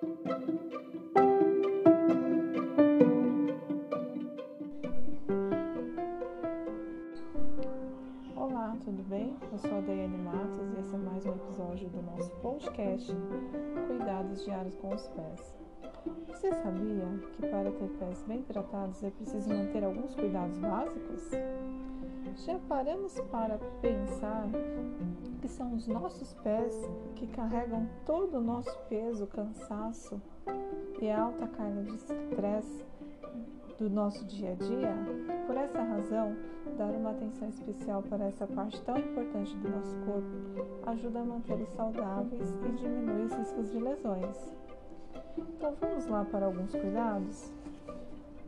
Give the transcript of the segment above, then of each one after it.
Olá, tudo bem? Eu sou a Daiane Matos e esse é mais um episódio do nosso podcast Cuidados Diários com os Pés. Você sabia que para ter pés bem tratados é preciso manter alguns cuidados básicos? Já paramos para pensar que são os nossos pés que carregam todo o nosso peso, cansaço e alta carga de estresse do nosso dia a dia? Por essa razão, dar uma atenção especial para essa parte tão importante do nosso corpo ajuda a mantê-los saudáveis e diminui os riscos de lesões. Então vamos lá para alguns cuidados?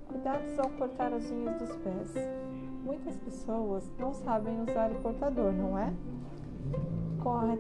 Cuidados ao cortar as unhas dos pés. Muitas pessoas não sabem usar o cortador, não é? Corre.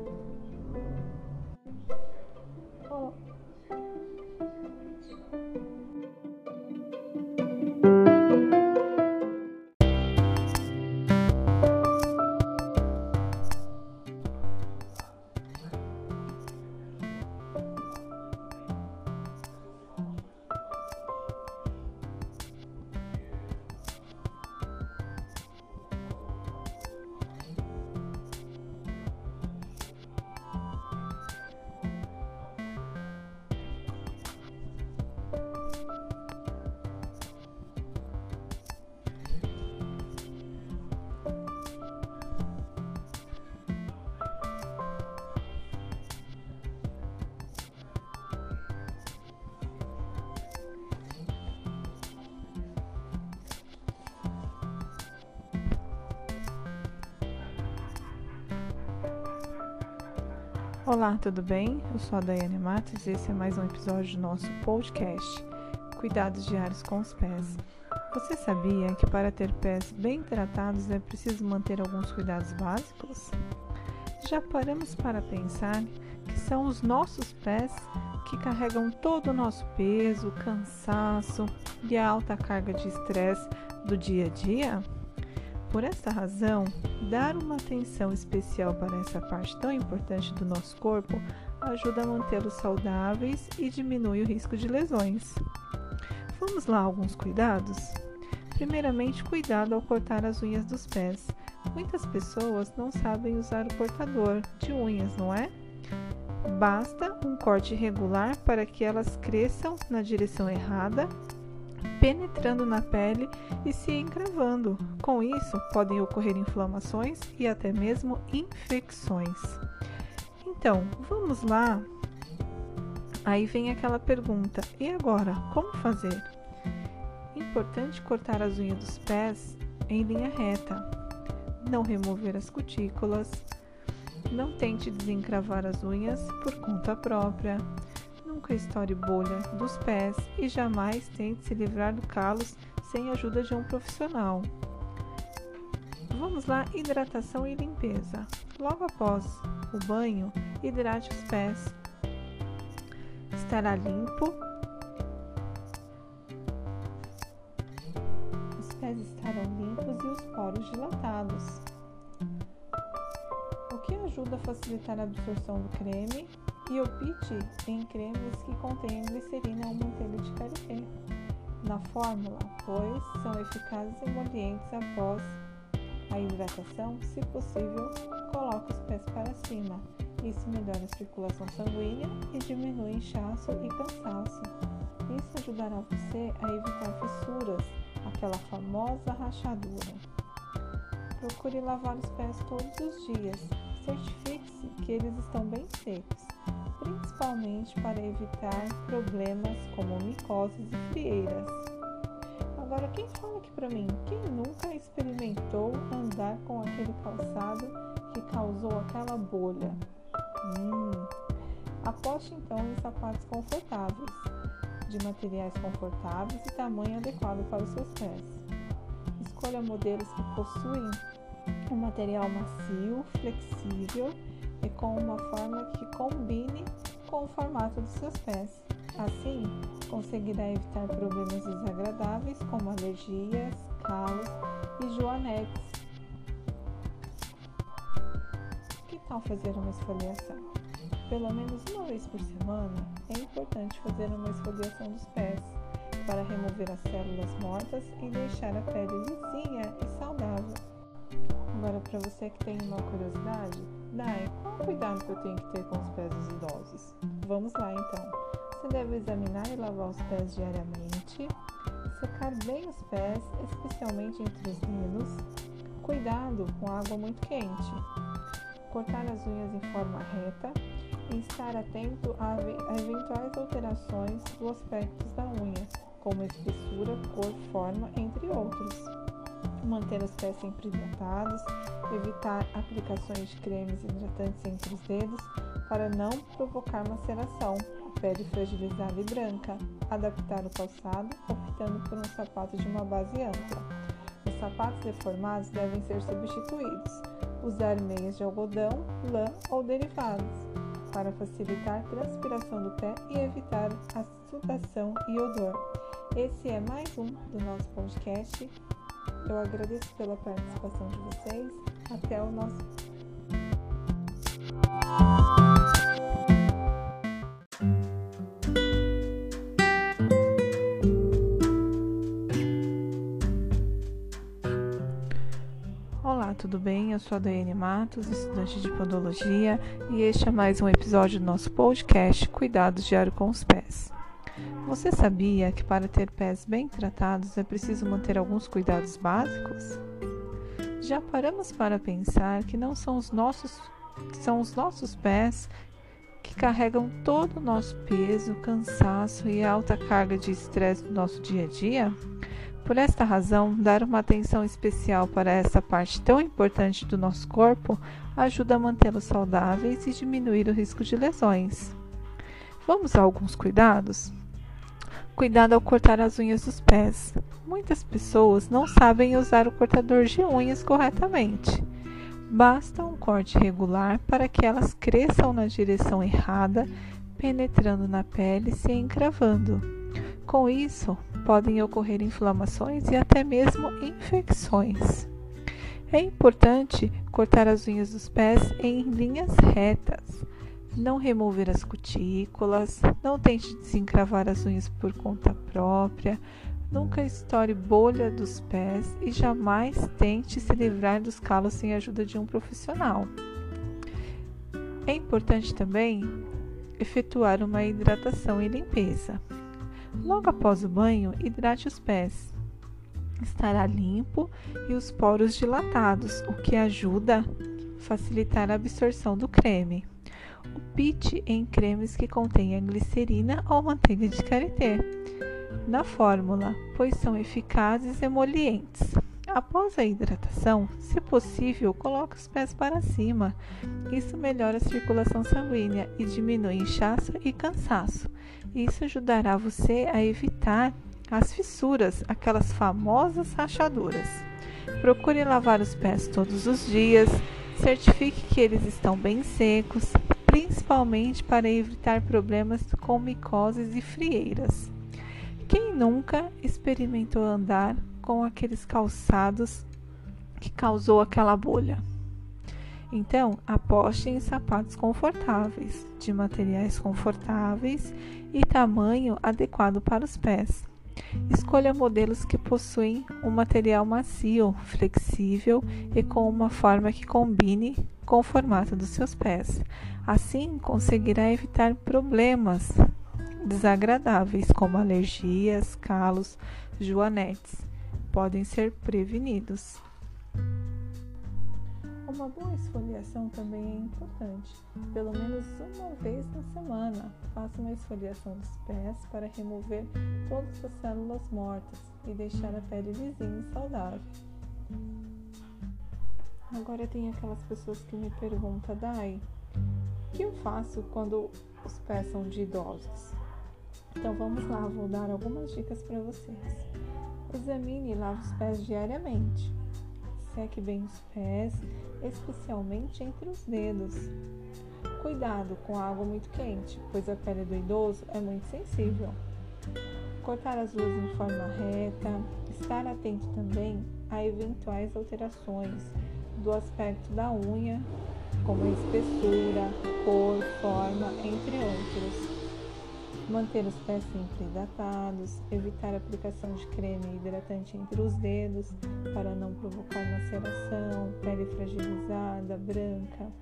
Olá, tudo bem? Eu sou a Daiane Matos e esse é mais um episódio do nosso podcast Cuidados Diários com os Pés. Você sabia que para ter pés bem tratados é preciso manter alguns cuidados básicos? Já paramos para pensar que são os nossos pés que carregam todo o nosso peso, cansaço e a alta carga de estresse do dia a dia? Por essa razão, dar uma atenção especial para essa parte tão importante do nosso corpo ajuda a mantê-los saudáveis e diminui o risco de lesões. Vamos lá alguns cuidados? Primeiramente, cuidado ao cortar as unhas dos pés. Muitas pessoas não sabem usar o cortador de unhas, não é? Basta um corte regular para que elas cresçam na direção errada penetrando na pele e se encravando. Com isso, podem ocorrer inflamações e até mesmo infecções. Então, vamos lá. Aí vem aquela pergunta: e agora, como fazer? Importante cortar as unhas dos pés em linha reta, não remover as cutículas, não tente desencravar as unhas por conta própria nunca estoure bolha dos pés e jamais tente se livrar do calos sem a ajuda de um profissional. Vamos lá, hidratação e limpeza. Logo após o banho, hidrate os pés. Estará limpo. Os pés estarão limpos e os poros dilatados. O que ajuda a facilitar a absorção do creme e opte em cremes que contêm glicerina ou manteiga de karité na fórmula, pois são eficazes emolientes após a hidratação. Se possível, coloque os pés para cima. Isso melhora a circulação sanguínea e diminui inchaço e cansaço. Isso ajudará você a evitar fissuras, aquela famosa rachadura. Procure lavar os pés todos os dias. Certifique-se que eles estão bem secos principalmente para evitar problemas como micoses e frieiras. Agora, quem fala aqui para mim? Quem nunca experimentou andar com aquele calçado que causou aquela bolha? Hum. Aposte então em sapatos confortáveis, de materiais confortáveis e tamanho adequado para os seus pés. Escolha modelos que possuem um material macio, flexível e com uma forma que combine com o formato dos seus pés. Assim, conseguirá evitar problemas desagradáveis como alergias, calos e joanetes. Que tal fazer uma esfoliação? Pelo menos uma vez por semana é importante fazer uma esfoliação dos pés para remover as células mortas e deixar a pele lisinha e saudável. Agora, para você que tem uma curiosidade, o cuidado que eu tenho que ter com os pés dos idosos? Vamos lá então. Você deve examinar e lavar os pés diariamente, secar bem os pés, especialmente entre os dedos. Cuidado com água muito quente. Cortar as unhas em forma reta e estar atento a eventuais alterações dos aspectos da unha, como espessura, cor, forma, entre outros. Manter os pés sempre hidratados, evitar aplicações de cremes hidratantes entre os dedos para não provocar maceração, pele fragilizada e branca. Adaptar o calçado, optando por um sapato de uma base ampla. Os sapatos deformados devem ser substituídos. Usar meias de algodão, lã ou derivados para facilitar a transpiração do pé e evitar a sudação e odor. Esse é mais um do nosso podcast. Eu agradeço pela participação de vocês. Até o nosso Olá, tudo bem? Eu sou a Daiane Matos, estudante de podologia, e este é mais um episódio do nosso podcast Cuidados Diário com os Pés. Você sabia que para ter pés bem tratados é preciso manter alguns cuidados básicos? Já paramos para pensar que não são os nossos, são os nossos pés que carregam todo o nosso peso, cansaço e alta carga de estresse do nosso dia a dia? Por esta razão, dar uma atenção especial para essa parte tão importante do nosso corpo ajuda a mantê-los saudáveis e diminuir o risco de lesões. Vamos a alguns cuidados? Cuidado ao cortar as unhas dos pés. Muitas pessoas não sabem usar o cortador de unhas corretamente. Basta um corte regular para que elas cresçam na direção errada, penetrando na pele e se encravando. Com isso, podem ocorrer inflamações e até mesmo infecções. É importante cortar as unhas dos pés em linhas retas. Não remover as cutículas, não tente desencravar as unhas por conta própria, nunca estoure bolha dos pés e jamais tente se livrar dos calos sem a ajuda de um profissional. É importante também efetuar uma hidratação e limpeza. Logo após o banho, hidrate os pés. Estará limpo e os poros dilatados, o que ajuda a facilitar a absorção do creme. Opte em cremes que contenham glicerina ou manteiga de karité na fórmula, pois são eficazes emolientes. Após a hidratação, se possível, coloque os pés para cima. Isso melhora a circulação sanguínea e diminui inchaço e cansaço. Isso ajudará você a evitar as fissuras, aquelas famosas rachaduras. Procure lavar os pés todos os dias, certifique que eles estão bem secos, principalmente para evitar problemas com micoses e frieiras. Quem nunca experimentou andar com aqueles calçados que causou aquela bolha? Então, aposte em sapatos confortáveis, de materiais confortáveis e tamanho adequado para os pés. Escolha modelos que possuem um material macio, flexível e com uma forma que combine com o formato dos seus pés. Assim, conseguirá evitar problemas desagradáveis como alergias, calos, joanetes. Podem ser prevenidos. Uma boa esfoliação também é importante. Pelo menos uma vez na semana, faça uma esfoliação dos pés para remover todas as células mortas e deixar a pele lisinha e saudável. Agora tem aquelas pessoas que me perguntam, Dai, o que eu faço quando os pés são de idosos? Então vamos lá, vou dar algumas dicas para vocês. Examine e lave os pés diariamente. Seque bem os pés, especialmente entre os dedos. Cuidado com água muito quente, pois a pele do idoso é muito sensível. Cortar as luzes em forma reta, estar atento também a eventuais alterações do aspecto da unha, como a espessura, cor, forma, entre outros. Manter os pés sempre hidratados, evitar a aplicação de creme hidratante entre os dedos para não provocar maceração, pele fragilizada, branca,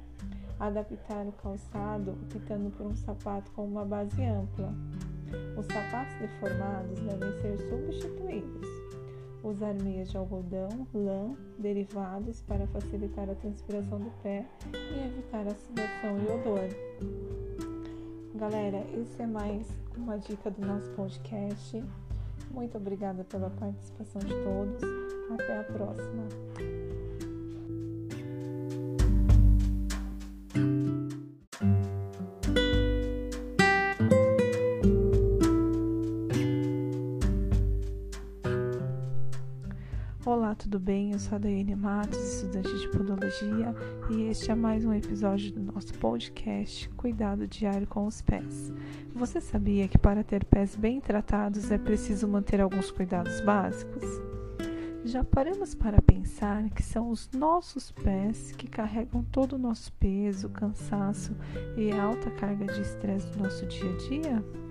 adaptar o calçado optando por um sapato com uma base ampla. Os sapatos deformados devem ser substituídos. Usar meias de algodão, lã, derivados para facilitar a transpiração do pé e evitar a sudação e odor. Galera, esse é mais uma dica do nosso podcast. Muito obrigada pela participação de todos. Até a próxima. Tudo bem? Eu sou a Daiane Matos, estudante de podologia, e este é mais um episódio do nosso podcast Cuidado Diário com os Pés. Você sabia que para ter pés bem tratados é preciso manter alguns cuidados básicos? Já paramos para pensar que são os nossos pés que carregam todo o nosso peso, cansaço e alta carga de estresse do nosso dia a dia?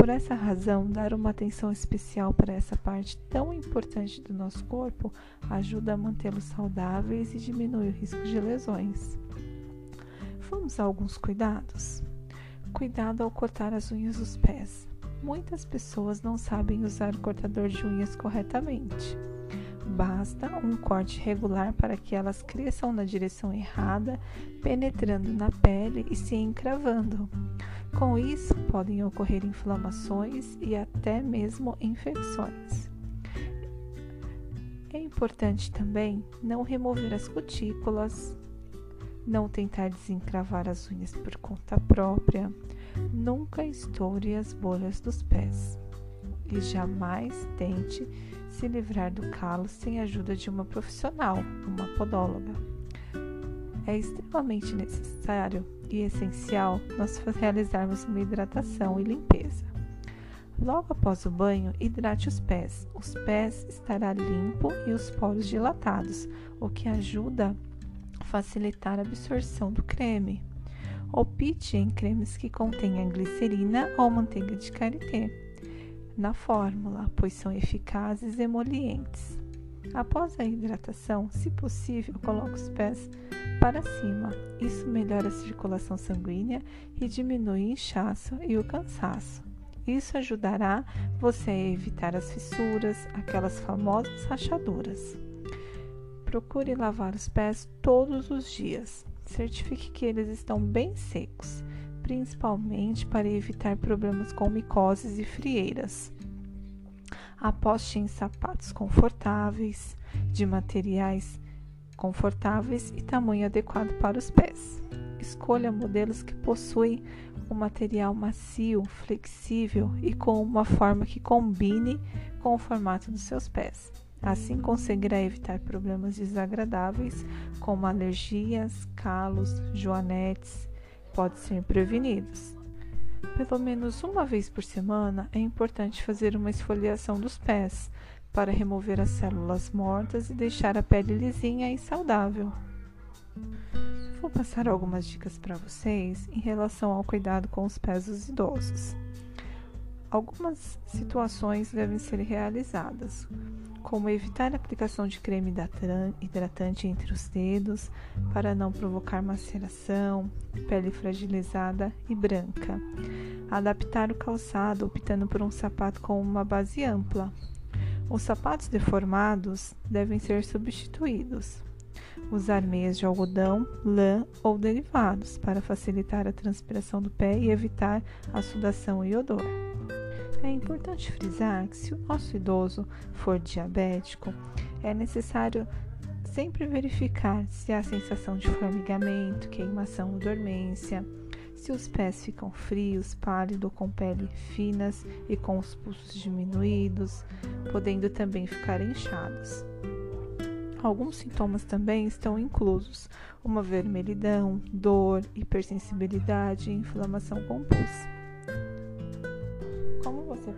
Por essa razão, dar uma atenção especial para essa parte tão importante do nosso corpo ajuda a mantê-los saudáveis e diminui o risco de lesões. Vamos a alguns cuidados? Cuidado ao cortar as unhas dos pés. Muitas pessoas não sabem usar o cortador de unhas corretamente. Basta um corte regular para que elas cresçam na direção errada, penetrando na pele e se encravando. Com isso, podem ocorrer inflamações e até mesmo infecções. É importante também não remover as cutículas, não tentar desencravar as unhas por conta própria, nunca estoure as bolhas dos pés e jamais tente se livrar do calo sem a ajuda de uma profissional, uma podóloga. É extremamente necessário e essencial nós realizarmos uma hidratação e limpeza. Logo após o banho, hidrate os pés. Os pés estará limpo e os poros dilatados, o que ajuda a facilitar a absorção do creme. Opte em cremes que contenham glicerina ou manteiga de karité na fórmula, pois são eficazes e emolientes. Após a hidratação, se possível, coloque os pés para cima. Isso melhora a circulação sanguínea e diminui o inchaço e o cansaço. Isso ajudará você a evitar as fissuras, aquelas famosas rachaduras. Procure lavar os pés todos os dias. Certifique que eles estão bem secos, principalmente para evitar problemas com micoses e frieiras. Aposte em sapatos confortáveis, de materiais confortáveis e tamanho adequado para os pés. Escolha modelos que possuem um material macio, flexível e com uma forma que combine com o formato dos seus pés. Assim conseguirá evitar problemas desagradáveis como alergias, calos, joanetes, podem ser prevenidos. Pelo menos uma vez por semana é importante fazer uma esfoliação dos pés para remover as células mortas e deixar a pele lisinha e saudável. Vou passar algumas dicas para vocês em relação ao cuidado com os pés dos idosos. Algumas situações devem ser realizadas, como evitar a aplicação de creme hidratante entre os dedos para não provocar maceração, pele fragilizada e branca. Adaptar o calçado optando por um sapato com uma base ampla. Os sapatos deformados devem ser substituídos. Usar meias de algodão, lã ou derivados para facilitar a transpiração do pé e evitar a sudação e odor. É importante frisar que se o nosso idoso for diabético, é necessário sempre verificar se há sensação de formigamento, queimação ou dormência, se os pés ficam frios, pálidos, com pele finas e com os pulsos diminuídos, podendo também ficar inchados. Alguns sintomas também estão inclusos: uma vermelhidão, dor, hipersensibilidade e inflamação com você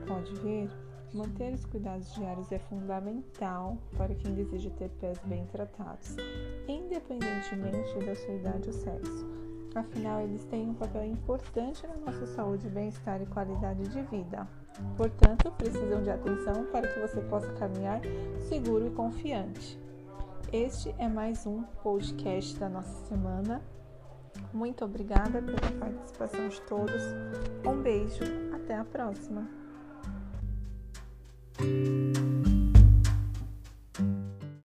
pode ver, manter os cuidados diários é fundamental para quem deseja ter pés bem tratados, independentemente da sua idade ou sexo. Afinal, eles têm um papel importante na nossa saúde, bem-estar e qualidade de vida. Portanto, precisam de atenção para que você possa caminhar seguro e confiante. Este é mais um podcast da nossa semana. Muito obrigada pela participação de todos. Um beijo, até a próxima. thank you